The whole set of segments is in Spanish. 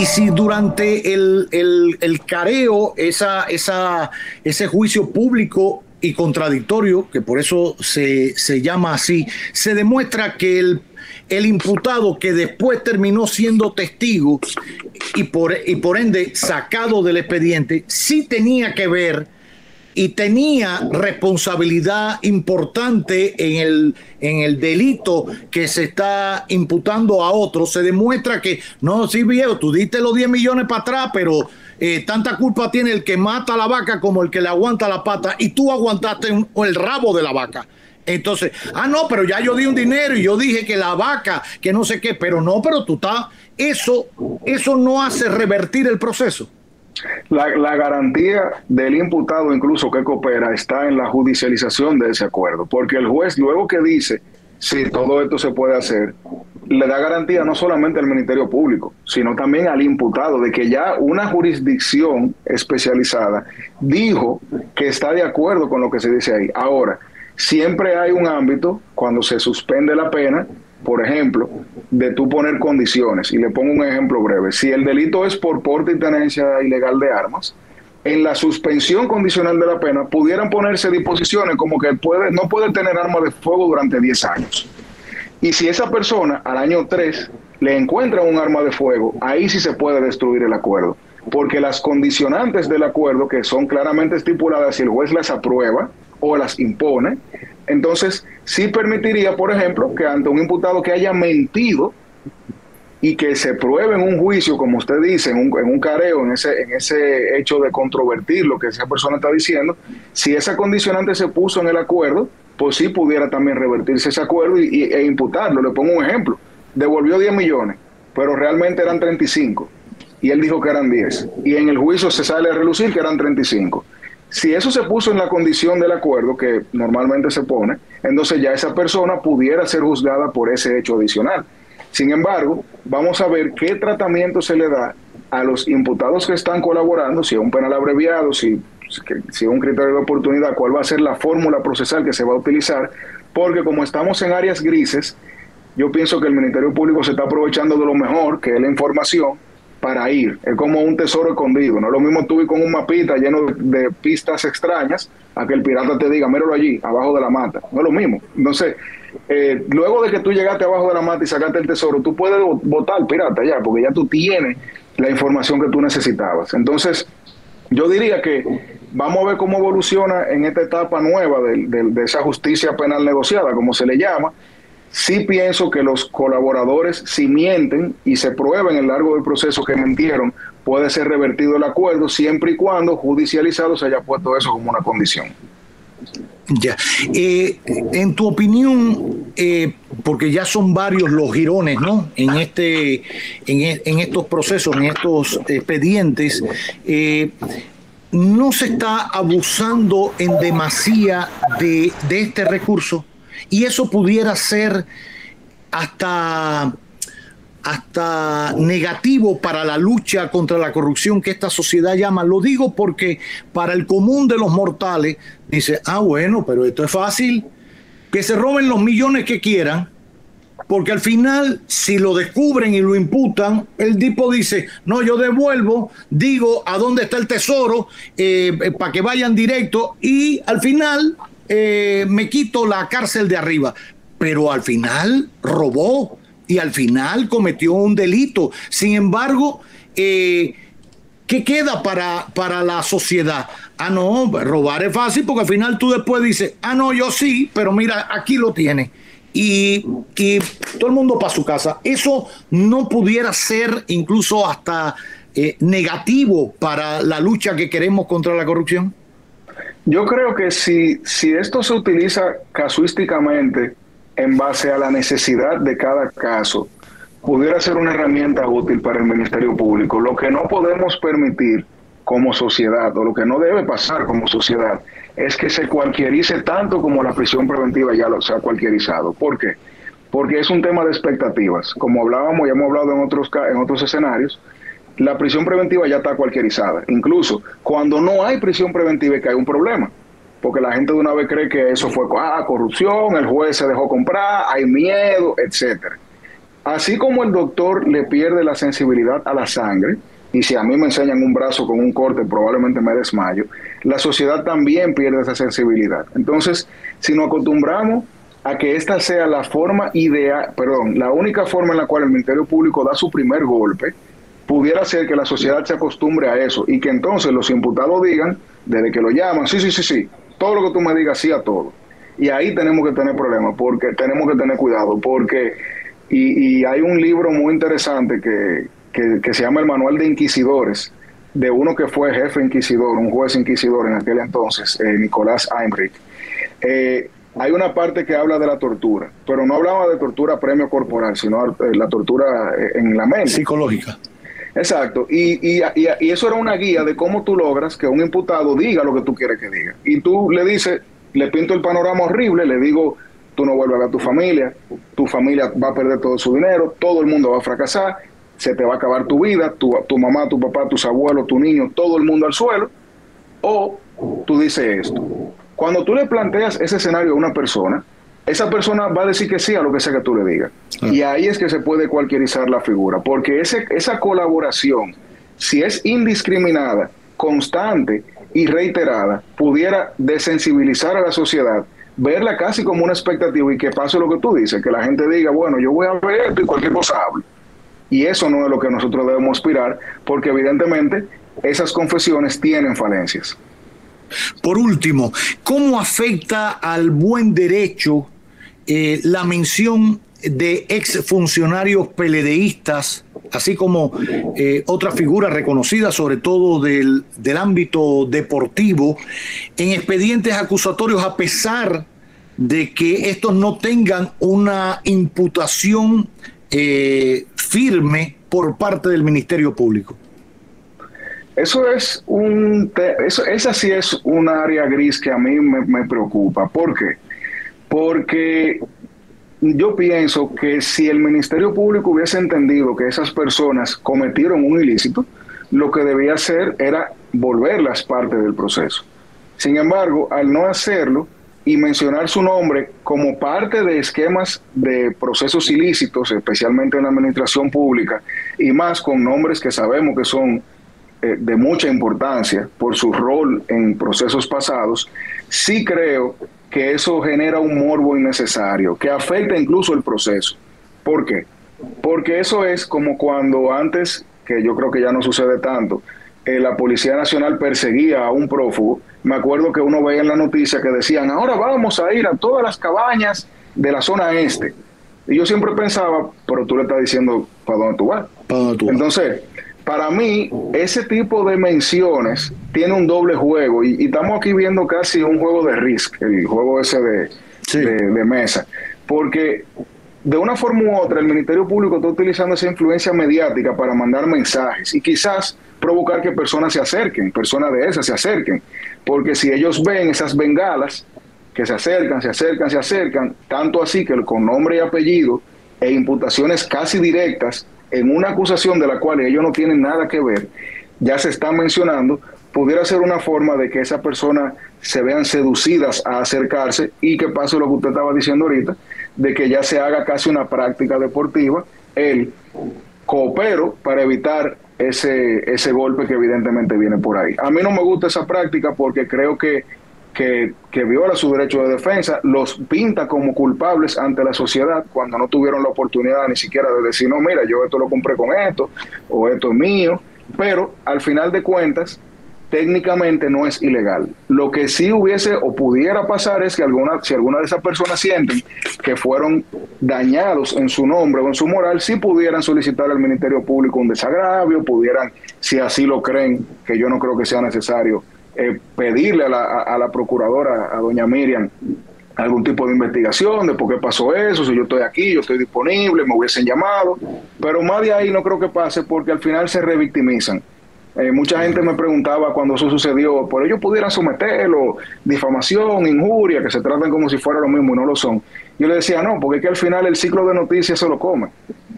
Y si durante el, el, el careo, esa, esa, ese juicio público y contradictorio, que por eso se, se llama así, se demuestra que el, el imputado que después terminó siendo testigo y por, y por ende sacado del expediente, sí tenía que ver y tenía responsabilidad importante en el, en el delito que se está imputando a otro, se demuestra que, no, sí viejo, tú diste los 10 millones para atrás, pero eh, tanta culpa tiene el que mata a la vaca como el que le aguanta la pata y tú aguantaste el rabo de la vaca. Entonces, ah, no, pero ya yo di un dinero y yo dije que la vaca, que no sé qué, pero no, pero tú estás, eso, eso no hace revertir el proceso. La, la, garantía del imputado incluso que coopera está en la judicialización de ese acuerdo, porque el juez luego que dice si todo esto se puede hacer, le da garantía no solamente al Ministerio Público, sino también al imputado de que ya una jurisdicción especializada dijo que está de acuerdo con lo que se dice ahí. Ahora, siempre hay un ámbito cuando se suspende la pena por ejemplo, de tú poner condiciones. Y le pongo un ejemplo breve. Si el delito es por porte y tenencia ilegal de armas, en la suspensión condicional de la pena pudieran ponerse disposiciones como que puede, no puede tener arma de fuego durante 10 años. Y si esa persona al año 3 le encuentra un arma de fuego, ahí sí se puede destruir el acuerdo. Porque las condicionantes del acuerdo, que son claramente estipuladas, si el juez las aprueba o las impone, entonces, sí permitiría, por ejemplo, que ante un imputado que haya mentido y que se pruebe en un juicio, como usted dice, en un, careo, en ese, en ese hecho de controvertir lo que esa persona está diciendo, si esa condicionante se puso en el acuerdo, pues sí pudiera también revertirse ese acuerdo y, e imputarlo. Le pongo un ejemplo. Devolvió 10 millones, pero realmente eran 35. Y él dijo que eran 10. Y en el juicio se sale a relucir que eran 35. Si eso se puso en la condición del acuerdo que normalmente se pone, entonces ya esa persona pudiera ser juzgada por ese hecho adicional. Sin embargo, vamos a ver qué tratamiento se le da a los imputados que están colaborando, si es un penal abreviado, si, es un criterio de oportunidad, cuál va a ser la fórmula procesal que se va a utilizar, porque como estamos en áreas grises, yo pienso que el Ministerio Público se está aprovechando de lo mejor, que es la información, para ir. Es como un tesoro escondido. No es lo mismo tú ir con un mapita lleno de, pistas extrañas a que el pirata te diga, míralo allí, abajo de la mata. No es lo mismo. Entonces, eh, luego de que tú llegaste abajo de la mata y sacaste el tesoro, tú puedes votar pirata ya, porque ya tú tienes la información que tú necesitabas. Entonces, yo diría que vamos a ver cómo evoluciona en esta etapa nueva de, de esa justicia penal negociada, como se le llama, Sí pienso que los colaboradores, si mienten y se prueben en el largo del proceso que mentieron, puede ser revertido el acuerdo siempre y cuando judicializado se haya puesto eso como una condición. Ya. Eh, en tu opinión, eh, porque ya son varios los girones, ¿no? En este, en, e, estos procesos, en estos expedientes, eh, ¿no se está abusando en demasía de, de este recurso? Y eso pudiera ser hasta hasta negativo para la lucha contra la corrupción que esta sociedad llama. Lo digo porque para el común de los mortales dice, ah, bueno, pero esto es fácil, que se roben los millones que quieran, porque al final, si lo descubren y lo imputan, el tipo dice, no, yo devuelvo, digo a dónde está el tesoro, eh, eh, para que vayan directo, y al final eh, me quito la cárcel de arriba, pero al final robó y al final cometió un delito. Sin embargo, eh, ¿qué queda para, para la sociedad? Ah, no, robar es fácil porque al final tú después dices, ah, no, yo sí, pero mira, aquí lo tiene. Y, todo el mundo para su casa. Eso no pudiera ser incluso hasta eh, negativo para la lucha que queremos contra la corrupción. Yo creo que si, si esto se utiliza casuísticamente en base a la necesidad de cada caso, pudiera ser una herramienta útil para el Ministerio Público. Lo que no podemos permitir como sociedad, o lo que no debe pasar como sociedad, es que se cualquierice tanto como la prisión preventiva ya lo se ha cualquierizado. ¿Por qué? Porque es un tema de expectativas. Como hablábamos, ya hemos hablado en otros, en otros escenarios, la prisión preventiva ya está cualquierizada. Incluso cuando no hay prisión preventiva es que hay un problema. Porque la gente de una vez cree que eso fue ah, corrupción, el juez se dejó comprar, hay miedo, etcétera. Así como el doctor le pierde la sensibilidad a la sangre, y si a mí me enseñan un brazo con un corte, probablemente me desmayo, la sociedad también pierde esa sensibilidad. Entonces, si nos acostumbramos a que esta sea la forma ideal, perdón, la única forma en la cual el Ministerio Público da su primer golpe, pudiera ser que la sociedad se acostumbre a eso y que entonces los imputados digan, desde que lo llaman, sí, sí, sí, sí, todo lo que tú me digas, sí a todo. Y ahí tenemos que tener problemas, porque tenemos que tener cuidado, porque, y, hay un libro muy interesante que, que, se llama El Manual de Inquisidores, de uno que fue jefe inquisidor, un juez inquisidor en aquel entonces, eh, Nicolás Heinrich. Eh, hay una parte que habla de la tortura, pero no hablaba de tortura premio corporal, sino eh, la tortura en la mente. Psicológica. Exacto, y, y, y, eso era una guía de cómo tú logras que un imputado diga lo que tú quieres que diga. Y tú le dices, le pinto el panorama horrible, le digo, tú no vuelves a ver a tu familia, tu familia va a perder todo su dinero, todo el mundo va a fracasar, se te va a acabar tu vida, tu, tu mamá, tu papá, tus abuelos, tu niño, todo el mundo al suelo. O tú dices esto. Cuando tú le planteas ese escenario a una persona, esa persona va a decir que sí a lo que sea que tú le digas. Ah. Y ahí es que se puede cualquierizar la figura, porque ese, esa colaboración, si es indiscriminada, constante y reiterada, pudiera desensibilizar a la sociedad, verla casi como una expectativa y que pase lo que tú dices, que la gente diga, bueno, yo voy a ver esto y cualquier cosa hablo. Y eso no es lo que nosotros debemos aspirar, porque evidentemente esas confesiones tienen falencias. Por último, ¿cómo afecta al buen derecho eh, la mención de exfuncionarios peledeístas, así como eh, otras figuras reconocidas, sobre todo del, ámbito deportivo, en expedientes acusatorios, a pesar de que estos no tengan una imputación eh, firme por parte del Ministerio Público. Eso es un, eso, esa sí es un área gris que a mí me, me preocupa. ¿Por qué? Porque yo pienso que si el Ministerio Público hubiese entendido que esas personas cometieron un ilícito, lo que debía hacer era volverlas parte del proceso. Sin embargo, al no hacerlo y mencionar su nombre como parte de esquemas de procesos ilícitos, especialmente en la administración pública, y más con nombres que sabemos que son eh, de mucha importancia por su rol en procesos pasados, sí creo que eso genera un morbo innecesario, que afecta incluso el proceso. ¿Por qué? Porque eso es como cuando antes, que yo creo que ya no sucede tanto, eh, la Policía Nacional perseguía a un prófugo. Me acuerdo que uno veía en la noticia que decían, ahora vamos a ir a todas las cabañas de la zona este. Y yo siempre pensaba, pero tú le estás diciendo, ¿para dónde tú vas? ¿Para dónde tú vas? Entonces, para mí, ese tipo de menciones tiene un doble juego y, estamos aquí viendo casi un juego de risk, el juego ese de, de, mesa, porque de una forma u otra el Ministerio Público está utilizando esa influencia mediática para mandar mensajes y quizás provocar que personas se acerquen, personas de esas se acerquen, porque si ellos ven esas bengalas que se acercan, se acercan, se acercan, tanto así que con nombre y apellido e imputaciones casi directas en una acusación de la cual ellos no tienen nada que ver, ya se está mencionando, pudiera ser una forma de que esa persona se vean seducidas a acercarse y que pase lo que usted estaba diciendo ahorita, de que ya se haga casi una práctica deportiva, el coopero para evitar ese, ese golpe que evidentemente viene por ahí. A mí no me gusta esa práctica porque creo que que, viola su derecho de defensa, los pinta como culpables ante la sociedad cuando no tuvieron la oportunidad ni siquiera de decir, no, mira, yo esto lo compré con esto, o esto es mío, pero al final de cuentas, técnicamente no es ilegal. Lo que sí hubiese o pudiera pasar es que alguna, si alguna de esas personas sienten que fueron dañados en su nombre o en su moral, sí pudieran solicitar al Ministerio Público un desagravio, pudieran, si así lo creen, que yo no creo que sea necesario, eh, pedirle a la, a, la, procuradora, a doña Miriam, algún tipo de investigación de por qué pasó eso, si yo estoy aquí, yo estoy disponible, me hubiesen llamado, pero más de ahí no creo que pase porque al final se revictimizan. Eh, mucha gente me preguntaba cuando eso sucedió, por ellos pudieran someterlo, difamación, injuria, que se tratan como si fuera lo mismo y no lo son. Yo le decía, no, porque es que al final el ciclo de noticias se lo come.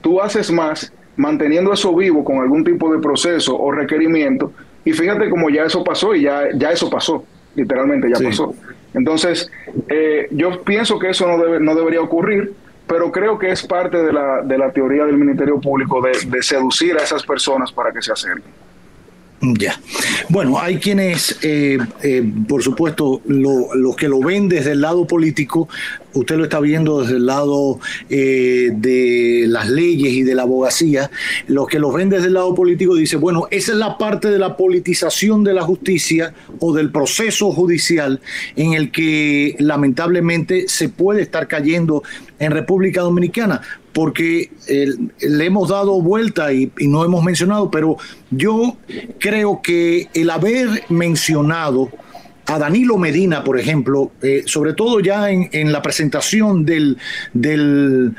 Tú haces más manteniendo eso vivo con algún tipo de proceso o requerimiento, y fíjate como ya eso pasó y ya, ya eso pasó, literalmente ya pasó. Entonces, eh, yo pienso que eso no, debe, no debería ocurrir, pero creo que es parte de la, de la teoría del Ministerio Público de, de seducir a esas personas para que se acerquen. Ya. Bueno, hay quienes, eh, eh, por supuesto, los que lo ven desde el lado político, usted lo está viendo desde el lado eh, de las leyes y de la abogacía, los que lo ven desde el lado político dicen, bueno, esa es la parte de la politización de la justicia o del proceso judicial en el que lamentablemente se puede estar cayendo en República Dominicana porque le hemos dado vuelta y, no hemos mencionado, pero yo creo que el haber mencionado a Danilo Medina, por ejemplo, eh, sobre todo ya en, la presentación del, del,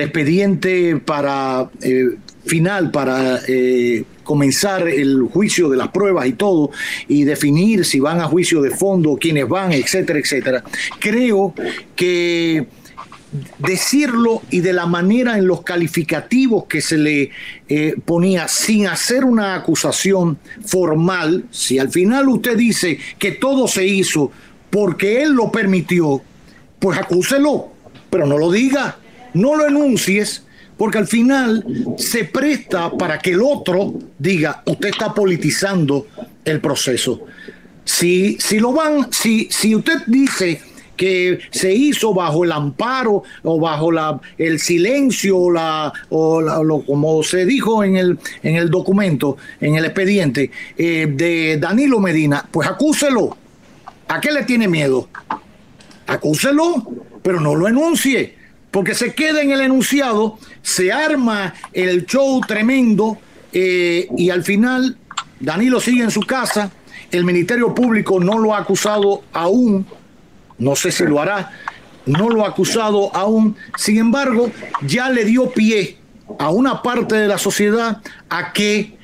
expediente para eh, final, para eh, comenzar el juicio de las pruebas y todo, y definir si van a juicio de fondo, quiénes van, etcétera, etcétera, creo que decirlo y de la manera en los calificativos que se le eh, ponía sin hacer una acusación formal, si al final usted dice que todo se hizo porque él lo permitió, pues acúselo, pero no lo diga, no lo enuncies, porque al final se presta para que el otro diga, usted está politizando el proceso. Si, si lo van, si, si usted dice que se hizo bajo el amparo o bajo la, el silencio la, o lo, como se dijo en el, en el documento, en el expediente eh, de Danilo Medina, pues acúselo. ¿A qué le tiene miedo? Acúselo, pero no lo enuncie, porque se queda en el enunciado, se arma el show tremendo eh, y al final Danilo sigue en su casa, el Ministerio Público no lo ha acusado aún no sé si lo hará, no lo ha acusado aún, sin embargo, ya le dio pie a una parte de la sociedad a que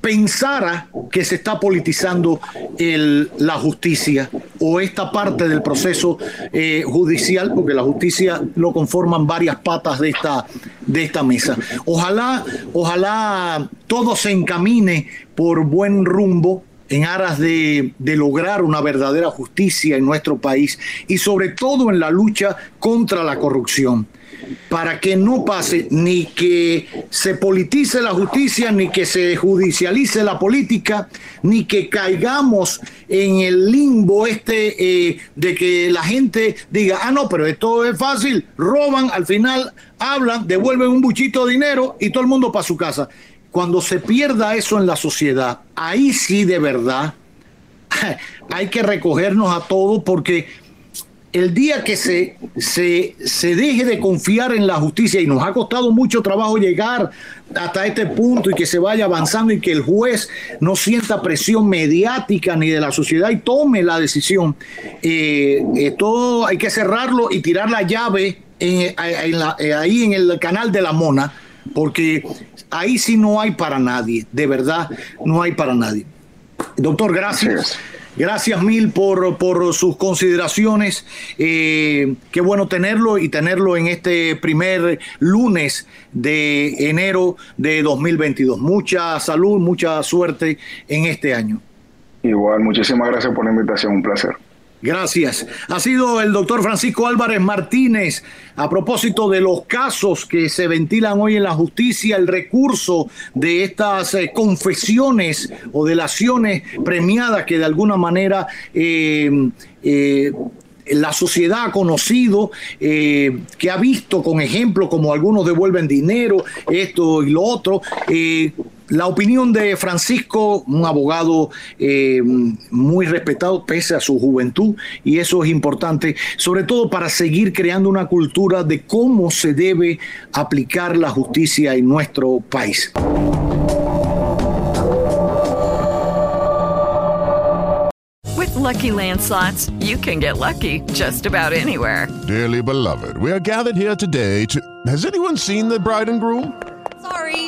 pensara que se está politizando la justicia o esta parte del proceso eh, judicial, porque la justicia lo conforman varias patas de esta, de esta mesa. Ojalá, ojalá todo se encamine por buen rumbo en aras de, lograr una verdadera justicia en nuestro país y sobre todo en la lucha contra la corrupción para que no pase ni que se politice la justicia, ni que se judicialice la política, ni que caigamos en el limbo este eh, de que la gente diga, ah, no, pero esto es fácil, roban, al final hablan, devuelven un buchito de dinero y todo el mundo para su casa. Cuando se pierda eso en la sociedad, ahí sí de verdad hay que recogernos a todos porque el día que se, se, se, deje de confiar en la justicia y nos ha costado mucho trabajo llegar hasta este punto y que se vaya avanzando y que el juez no sienta presión mediática ni de la sociedad y tome la decisión, eh, eh, todo hay que cerrarlo y tirar la llave en, ahí en el canal de la mona porque ahí sí no hay para nadie, de verdad no hay para nadie. Doctor, gracias. Gracias mil por, por sus consideraciones. Eh, qué bueno tenerlo y tenerlo en este primer lunes de enero de 2022. Mucha salud, mucha suerte en este año. Igual, muchísimas gracias por la invitación, un placer. Gracias. Ha sido el doctor Francisco Álvarez Martínez a propósito de los casos que se ventilan hoy en la justicia, el recurso de estas eh, confesiones o delaciones premiadas que de alguna manera eh, eh, la sociedad ha conocido, que ha visto con ejemplo como algunos devuelven dinero, esto y lo otro, la opinión de Francisco, un abogado eh, muy respetado pese a su juventud, y eso es importante, sobre todo para seguir creando una cultura de cómo se debe aplicar la justicia en nuestro país. Lucky Land slots, you can get lucky just about anywhere. Dearly beloved, we are gathered here today to. Has anyone seen the bride and groom? Sorry,